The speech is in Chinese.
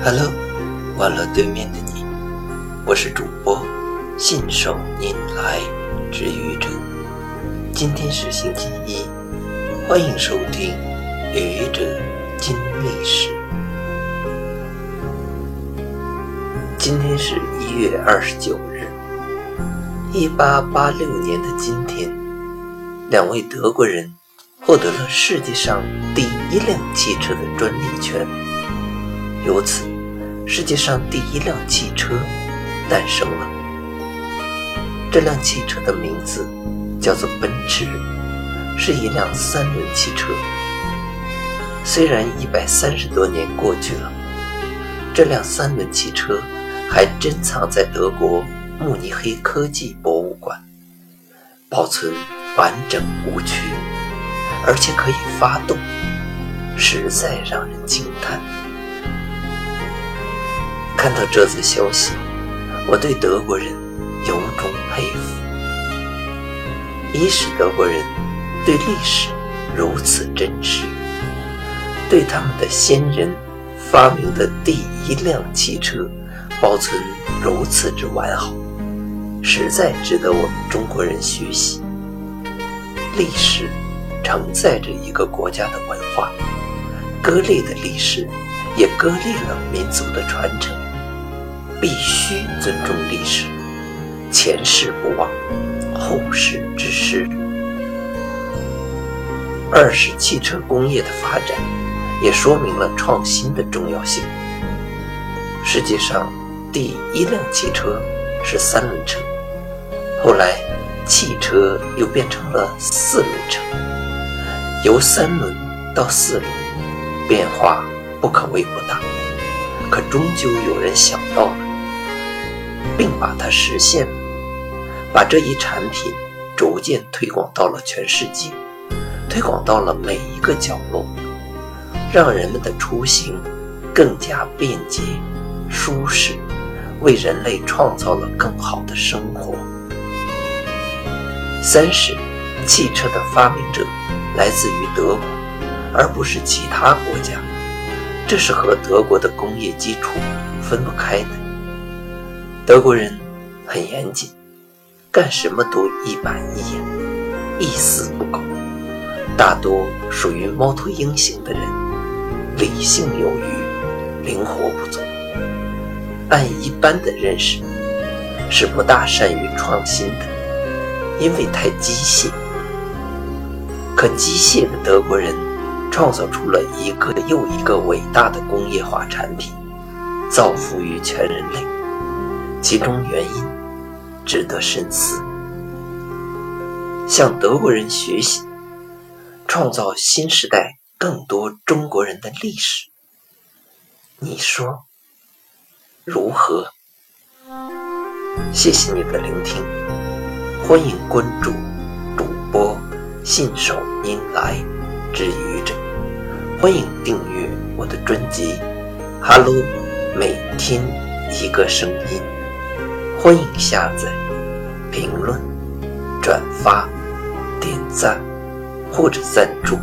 Hello，网络对面的你，我是主播信手拈来之愚者。今天是星期一，欢迎收听愚者金历史。今天是一月二十九日，一八八六年的今天，两位德国人获得了世界上第一辆汽车的专利权。由此，世界上第一辆汽车诞生了。这辆汽车的名字叫做奔驰，是一辆三轮汽车。虽然一百三十多年过去了，这辆三轮汽车还珍藏在德国慕尼黑科技博物馆，保存完整无缺，而且可以发动，实在让人惊叹。看到这则消息，我对德国人由衷佩服。一是德国人对历史如此珍视，对他们的先人发明的第一辆汽车保存如此之完好，实在值得我们中国人学习。历史承载着一个国家的文化，割裂的历史也割裂了民族的传承。必须尊重历史，前世不忘，后世之师。二是汽车工业的发展，也说明了创新的重要性。世界上第一辆汽车是三轮车，后来汽车又变成了四轮车，由三轮到四轮，变化不可谓不大，可终究有人想到了。并把它实现，把这一产品逐渐推广到了全世界，推广到了每一个角落，让人们的出行更加便捷、舒适，为人类创造了更好的生活。三是，汽车的发明者来自于德国，而不是其他国家，这是和德国的工业基础分不开的。德国人很严谨，干什么都一板一眼，一丝不苟。大多属于猫头鹰型的人，理性有余，灵活不足。按一般的认识，是不大善于创新的，因为太机械。可机械的德国人创造出了一个又一个伟大的工业化产品，造福于全人类。其中原因值得深思，向德国人学习，创造新时代更多中国人的历史，你说如何？谢谢你的聆听，欢迎关注主播信手拈来之愚者，欢迎订阅我的专辑《哈喽，每天一个声音》。欢迎下载、评论、转发、点赞或者赞助。